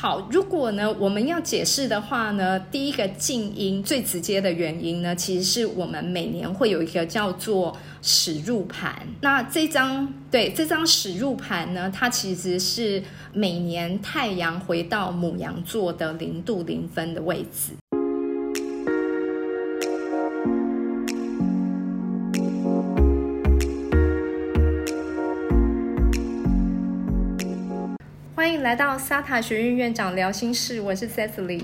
好，如果呢我们要解释的话呢，第一个静音最直接的原因呢，其实是我们每年会有一个叫做始入盘。那这张对这张始入盘呢，它其实是每年太阳回到母羊座的零度零分的位置。迎来到萨塔学院院长聊心事，我是 Cecily，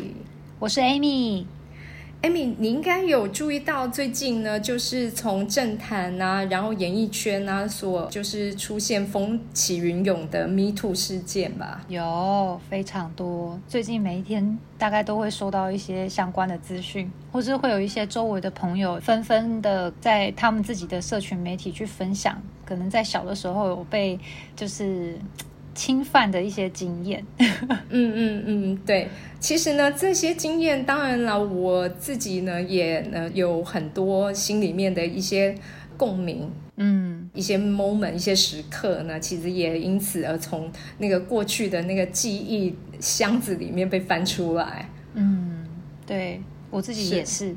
我是 Amy。Amy，你应该有注意到最近呢，就是从政坛啊，然后演艺圈啊，所就是出现风起云涌的 Me Too 事件吧？有非常多，最近每一天大概都会收到一些相关的资讯，或是会有一些周围的朋友纷纷的在他们自己的社群媒体去分享，可能在小的时候有被就是。侵犯的一些经验，嗯嗯嗯，对，其实呢，这些经验，当然了，我自己呢，也呢有很多心里面的一些共鸣，嗯，一些 moment，一些时刻呢，其实也因此而从那个过去的那个记忆箱子里面被翻出来，嗯，对。我自己也是，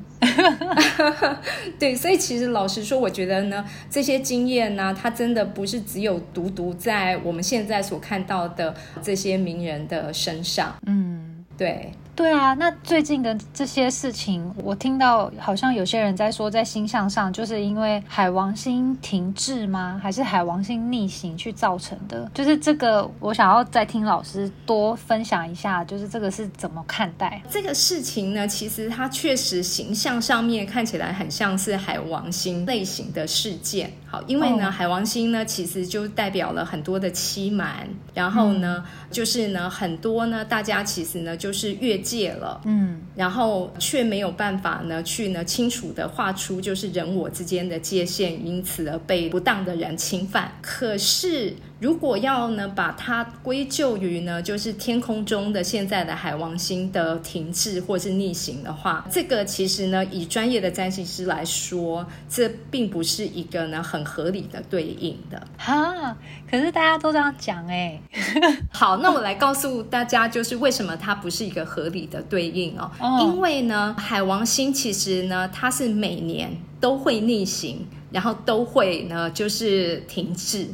对，所以其实老实说，我觉得呢，这些经验呢，它真的不是只有独独在我们现在所看到的这些名人的身上，嗯，对。对啊，那最近的这些事情，我听到好像有些人在说，在星象上就是因为海王星停滞吗？还是海王星逆行去造成的？就是这个，我想要再听老师多分享一下，就是这个是怎么看待这个事情呢？其实它确实形象上面看起来很像是海王星类型的事件。好，因为呢，海王星呢，其实就代表了很多的欺瞒，然后呢，就是呢，很多呢，大家其实呢，就是越界了，嗯，然后却没有办法呢，去呢清楚的画出就是人我之间的界限，因此而被不当的人侵犯。可是。如果要呢把它归咎于呢，就是天空中的现在的海王星的停滞或是逆行的话，这个其实呢，以专业的占星师来说，这并不是一个呢很合理的对应的哈。可是大家都这样讲哎。好，那我来告诉大家，就是为什么它不是一个合理的对应哦。因为呢，海王星其实呢，它是每年都会逆行。然后都会呢，就是停滞，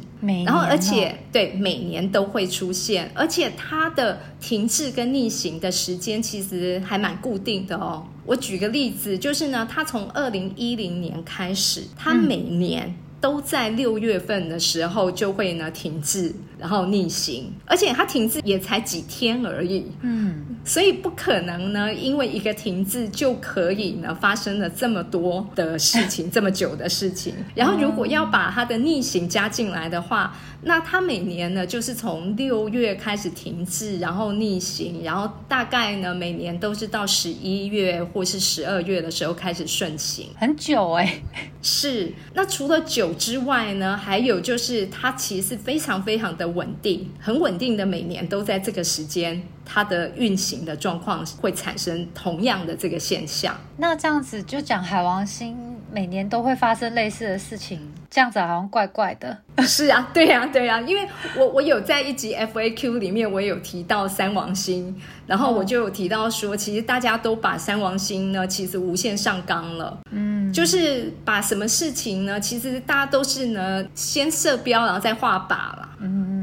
然后而且对每年都会出现，而且它的停滞跟逆行的时间其实还蛮固定的哦。我举个例子，就是呢，它从二零一零年开始，它每年。都在六月份的时候就会呢停滞，然后逆行，而且它停滞也才几天而已，嗯，所以不可能呢，因为一个停滞就可以呢发生了这么多的事情，这么久的事情。然后如果要把它的逆行加进来的话，那它每年呢就是从六月开始停滞，然后逆行，然后大概呢每年都是到十一月或是十二月的时候开始顺行，很久哎，是。那除了久。之外呢，还有就是它其实是非常非常的稳定，很稳定的，每年都在这个时间，它的运行的状况会产生同样的这个现象。那这样子就讲海王星每年都会发生类似的事情，这样子好像怪怪的。是啊，对呀，对呀，因为我我有在一集 FAQ 里面，我有提到三王星，然后我就有提到说，其实大家都把三王星呢，其实无限上纲了。嗯，就是把什么事情呢，其实大家都是呢，先设标，然后再画靶了。嗯嗯嗯，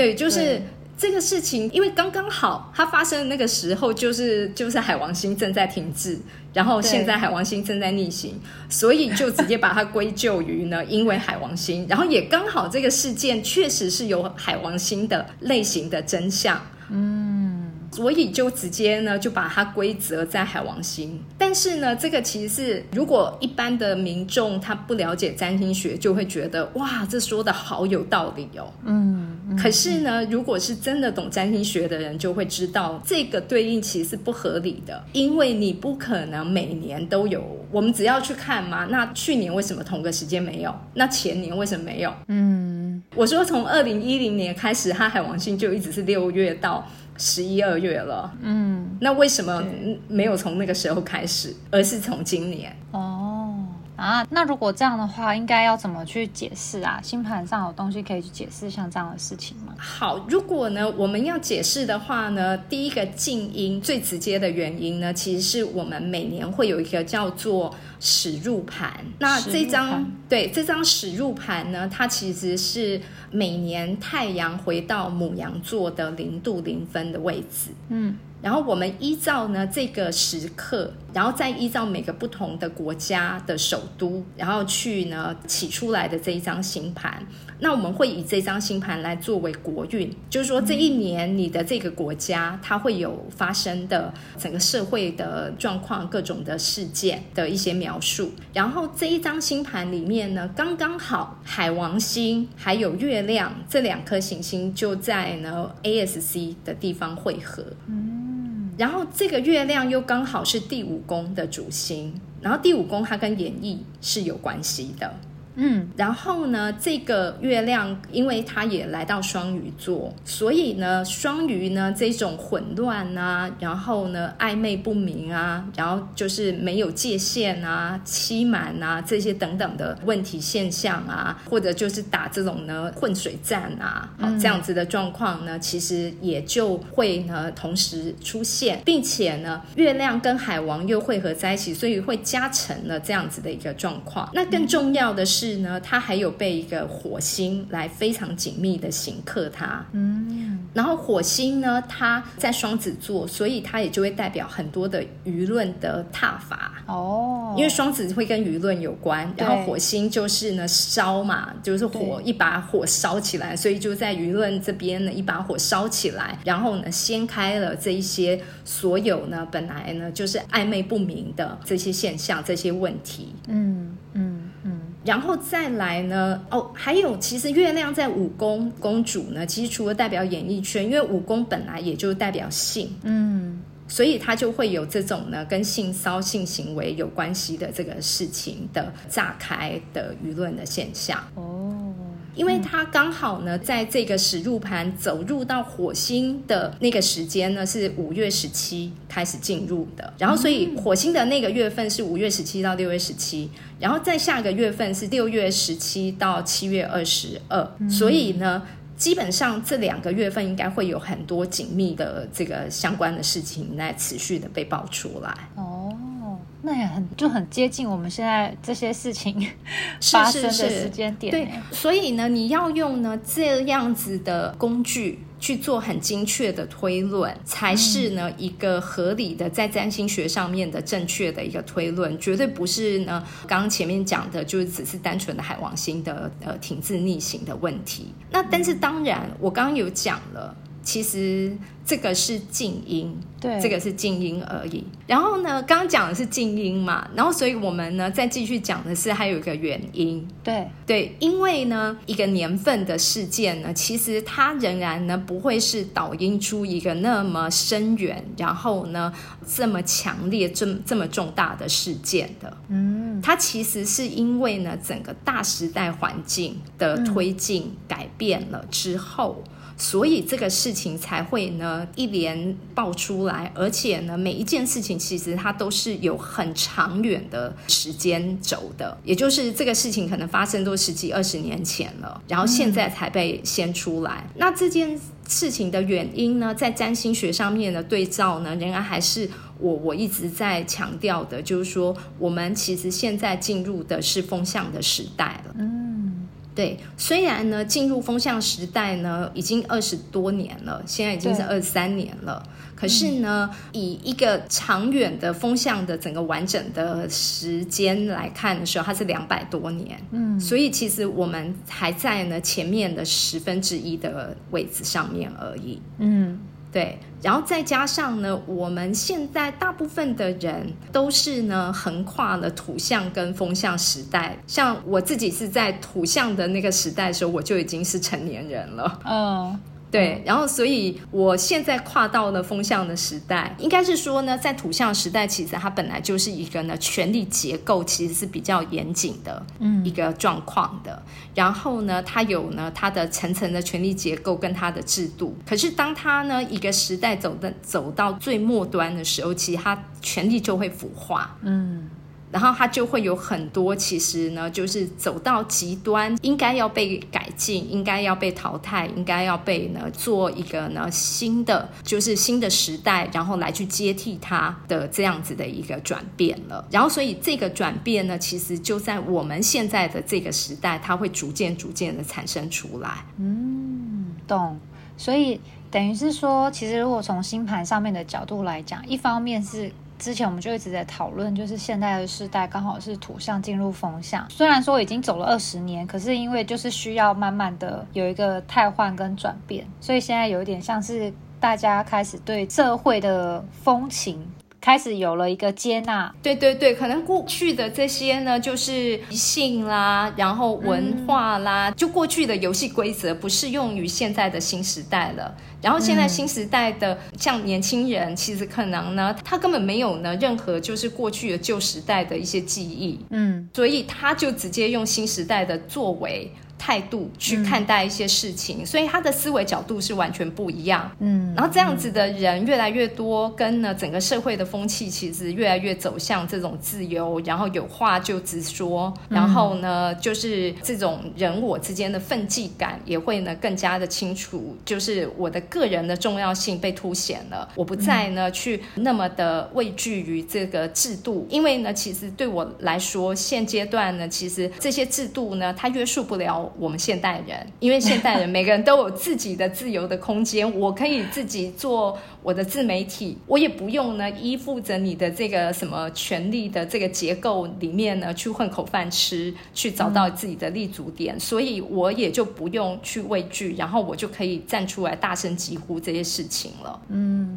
对，就是。这个事情，因为刚刚好，它发生的那个时候，就是就是海王星正在停滞，然后现在海王星正在逆行，所以就直接把它归咎于呢，因为海王星，然后也刚好这个事件确实是有海王星的类型的真相，嗯，所以就直接呢就把它归责在海王星。但是呢，这个其实是如果一般的民众他不了解占星学，就会觉得哇，这说的好有道理哦，嗯。可是呢，如果是真的懂占星学的人，就会知道这个对应其实是不合理的，因为你不可能每年都有。我们只要去看嘛，那去年为什么同个时间没有？那前年为什么没有？嗯，我说从二零一零年开始，它海王星就一直是六月到十一二月了。嗯，那为什么没有从那个时候开始，而是从今年？哦。啊。那如果这样的话，应该要怎么去解释啊？星盘上有东西可以去解释像这样的事情吗？好，如果呢我们要解释的话呢，第一个静音最直接的原因呢，其实是我们每年会有一个叫做始入盘。那这张对这张始入盘呢，它其实是每年太阳回到母羊座的零度零分的位置。嗯。然后我们依照呢这个时刻，然后再依照每个不同的国家的首都，然后去呢起出来的这一张星盘。那我们会以这张星盘来作为国运，就是说这一年你的这个国家它会有发生的整个社会的状况、各种的事件的一些描述。然后这一张星盘里面呢，刚刚好海王星还有月亮这两颗行星就在呢 ASC 的地方汇合。然后这个月亮又刚好是第五宫的主星，然后第五宫它跟演绎是有关系的。嗯，然后呢，这个月亮因为它也来到双鱼座，所以呢，双鱼呢这种混乱啊，然后呢暧昧不明啊，然后就是没有界限啊、欺瞒啊这些等等的问题现象啊，或者就是打这种呢混水战啊，这样子的状况呢，其实也就会呢同时出现，并且呢，月亮跟海王又汇合在一起，所以会加成了这样子的一个状况。那更重要的是。是呢，它还有被一个火星来非常紧密的刑克它。嗯，然后火星呢，它在双子座，所以它也就会代表很多的舆论的踏伐。哦，因为双子会跟舆论有关，然后火星就是呢烧嘛，就是火一把火烧起来，所以就在舆论这边呢一把火烧起来，然后呢掀开了这一些所有呢本来呢就是暧昧不明的这些现象、这些问题。嗯嗯。然后再来呢？哦，还有，其实月亮在五宫公主呢，其实除了代表演艺圈，因为五宫本来也就代表性，嗯，所以它就会有这种呢跟性骚性行为有关系的这个事情的炸开的舆论的现象。哦。因为它刚好呢，在这个始入盘走入到火星的那个时间呢，是五月十七开始进入的。然后，所以火星的那个月份是五月十七到六月十七，然后在下个月份是六月十七到七月二十二。所以呢，基本上这两个月份应该会有很多紧密的这个相关的事情来持续的被爆出来。哦。那也很就很接近我们现在这些事情 发生的时间点。对，所以呢，你要用呢这样子的工具去做很精确的推论，才是呢一个合理的在占星学上面的正确的一个推论，绝对不是呢刚刚前面讲的，就是只是单纯的海王星的呃停滞逆行的问题。那但是当然，我刚刚有讲了。其实这个是静音，对，这个是静音而已。然后呢，刚刚讲的是静音嘛，然后所以我们呢再继续讲的是还有一个原因，对对，因为呢一个年份的事件呢，其实它仍然呢不会是导音出一个那么深远，然后呢这么强烈、这这么重大的事件的。嗯，它其实是因为呢整个大时代环境的推进改变了之后。所以这个事情才会呢一连爆出来，而且呢每一件事情其实它都是有很长远的时间轴的，也就是这个事情可能发生都十几二十年前了，然后现在才被掀出来。那这件事情的原因呢，在占星学上面的对照呢，仍然还是我我一直在强调的，就是说我们其实现在进入的是风向的时代了。对，虽然呢，进入风向时代呢，已经二十多年了，现在已经是二三年了。可是呢，以一个长远的风向的整个完整的时间来看的时候，它是两百多年。嗯，所以其实我们还在呢前面的十分之一的位置上面而已。嗯。对，然后再加上呢，我们现在大部分的人都是呢，横跨了土象跟风象时代。像我自己是在土象的那个时代的时候，我就已经是成年人了。嗯。对，然后所以我现在跨到了风向的时代，应该是说呢，在土象时代，其实它本来就是一个呢权力结构其实是比较严谨的嗯一个状况的。然后呢，它有呢它的层层的权力结构跟它的制度。可是当它呢一个时代走的走到最末端的时候，其实它权力就会腐化。嗯。然后它就会有很多，其实呢，就是走到极端，应该要被改进，应该要被淘汰，应该要被呢做一个呢新的，就是新的时代，然后来去接替它的这样子的一个转变了。然后，所以这个转变呢，其实就在我们现在的这个时代，它会逐渐逐渐的产生出来。嗯，懂。所以等于是说，其实如果从星盘上面的角度来讲，一方面是。之前我们就一直在讨论，就是现在的时代刚好是土象进入风象，虽然说已经走了二十年，可是因为就是需要慢慢的有一个汰换跟转变，所以现在有一点像是大家开始对社会的风情。开始有了一个接纳，对对对，可能过去的这些呢，就是性啦，然后文化啦，就过去的游戏规则不适用于现在的新时代了。然后现在新时代的像年轻人，其实可能呢，他根本没有呢任何就是过去的旧时代的一些记忆，嗯，所以他就直接用新时代的作为。态度去看待一些事情，所以他的思维角度是完全不一样。嗯，然后这样子的人越来越多，跟呢整个社会的风气其实越来越走向这种自由，然后有话就直说，然后呢就是这种人我之间的分际感也会呢更加的清楚，就是我的个人的重要性被凸显了。我不再呢去那么的畏惧于这个制度，因为呢其实对我来说，现阶段呢其实这些制度呢它约束不了。我们现代人，因为现代人每个人都有自己的自由的空间，我可以自己做我的自媒体，我也不用呢依附着你的这个什么权力的这个结构里面呢去混口饭吃，去找到自己的立足点，所以我也就不用去畏惧，然后我就可以站出来大声疾呼这些事情了。嗯。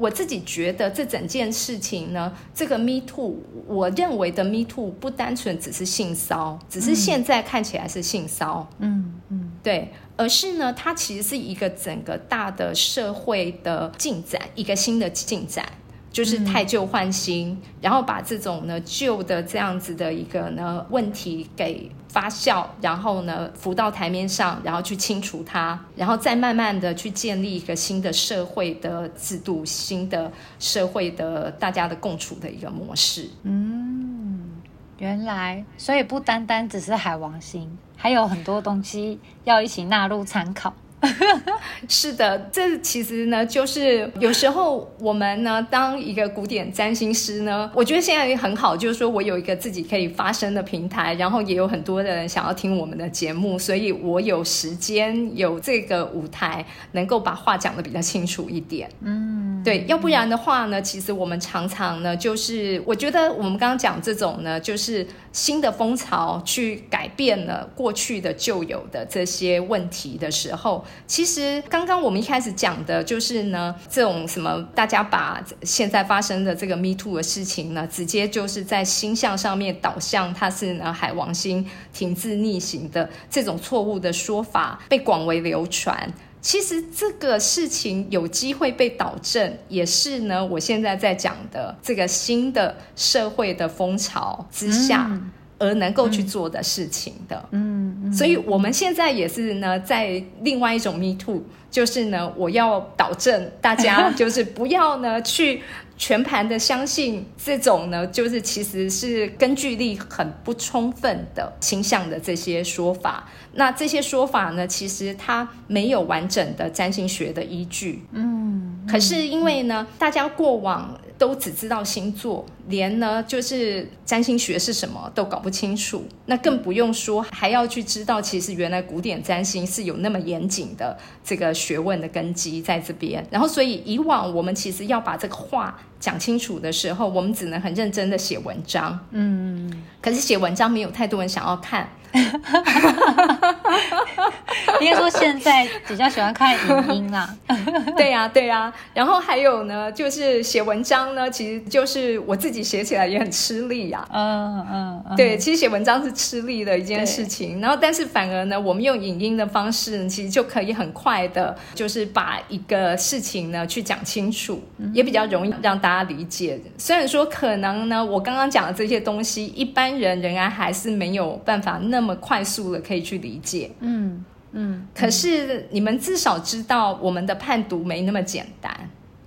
我自己觉得这整件事情呢，这个 Me Too，我认为的 Me Too 不单纯只是性骚只是现在看起来是性骚嗯嗯，对，而是呢，它其实是一个整个大的社会的进展，一个新的进展。就是太旧换新，然后把这种呢旧的这样子的一个呢问题给发酵，然后呢浮到台面上，然后去清除它，然后再慢慢的去建立一个新的社会的制度，新的社会的大家的共处的一个模式。嗯，原来，所以不单单只是海王星，还有很多东西要一起纳入参考。是的，这其实呢，就是有时候我们呢，当一个古典占星师呢，我觉得现在也很好，就是说我有一个自己可以发声的平台，然后也有很多的人想要听我们的节目，所以我有时间有这个舞台，能够把话讲的比较清楚一点。嗯，对，要不然的话呢，其实我们常常呢，就是我觉得我们刚刚讲这种呢，就是新的风潮去改变了过去的旧有的这些问题的时候。其实刚刚我们一开始讲的就是呢，这种什么大家把现在发生的这个 Me Too 的事情呢，直接就是在星象上面导向它是呢海王星停滞逆行的这种错误的说法被广为流传。其实这个事情有机会被导正，也是呢我现在在讲的这个新的社会的风潮之下。而能够去做的事情的，嗯，所以我们现在也是呢，在另外一种 me too，就是呢，我要导正大家，就是不要呢去全盘的相信这种呢，就是其实是根据力很不充分的倾向的这些说法。那这些说法呢，其实它没有完整的占星学的依据，嗯，可是因为呢，大家过往。都只知道星座，连呢就是占星学是什么都搞不清楚，那更不用说还要去知道，其实原来古典占星是有那么严谨的这个学问的根基在这边。然后，所以以往我们其实要把这个话讲清楚的时候，我们只能很认真的写文章，嗯，可是写文章没有太多人想要看。应该说现在比较喜欢看影音啦。对呀，对呀。然后还有呢，就是写文章呢，其实就是我自己写起来也很吃力呀。嗯嗯。对，其实写文章是吃力的一件事情。然后，但是反而呢，我们用影音的方式，其实就可以很快的，就是把一个事情呢去讲清楚，也比较容易让大家理解。虽然说可能呢，我刚刚讲的这些东西，一般人仍然还是没有办法那。那么快速的可以去理解，嗯嗯，可是你们至少知道我们的判读没那么简单，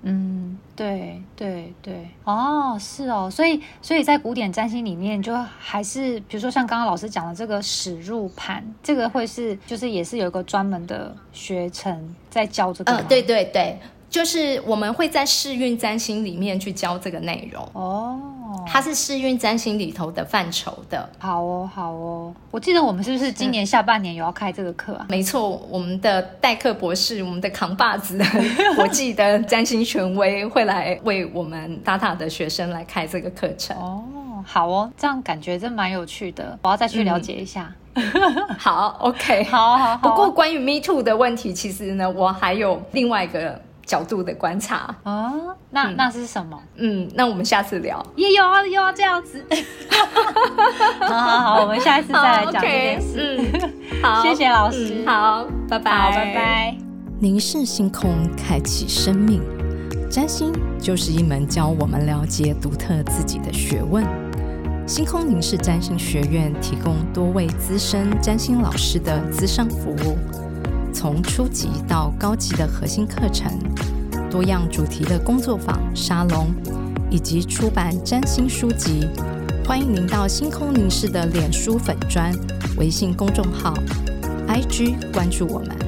嗯，对对对，哦，是哦，所以所以在古典占星里面，就还是比如说像刚刚老师讲的这个始入盘，这个会是就是也是有一个专门的学程在教这个。嗯，对对对。就是我们会在试运占星里面去教这个内容哦，它是试运占星里头的范畴的。好哦，好哦，我记得我们是不是今年下半年有要开这个课啊？没错，我们的代课博士，我们的扛把子，国际的占星权威会来为我们塔塔的学生来开这个课程。哦，好哦，这样感觉真蛮有趣的，我要再去了解一下。好，OK，好好。不过关于 Me Too 的问题，其实呢，我还有另外一个。角度的观察哦，那那是什么？嗯，那我们下次聊。也有啊，又要这样子。好好好，我们下一次再来讲这件事。嗯，好，谢谢老师。好，拜拜。好，拜拜。凝视星空，开启生命。占星就是一门教我们了解独特自己的学问。星空凝视占星学院提供多位资深占星老师的资商服务。从初级到高级的核心课程，多样主题的工作坊、沙龙，以及出版占星书籍，欢迎您到星空凝视的脸书粉砖、微信公众号、IG 关注我们。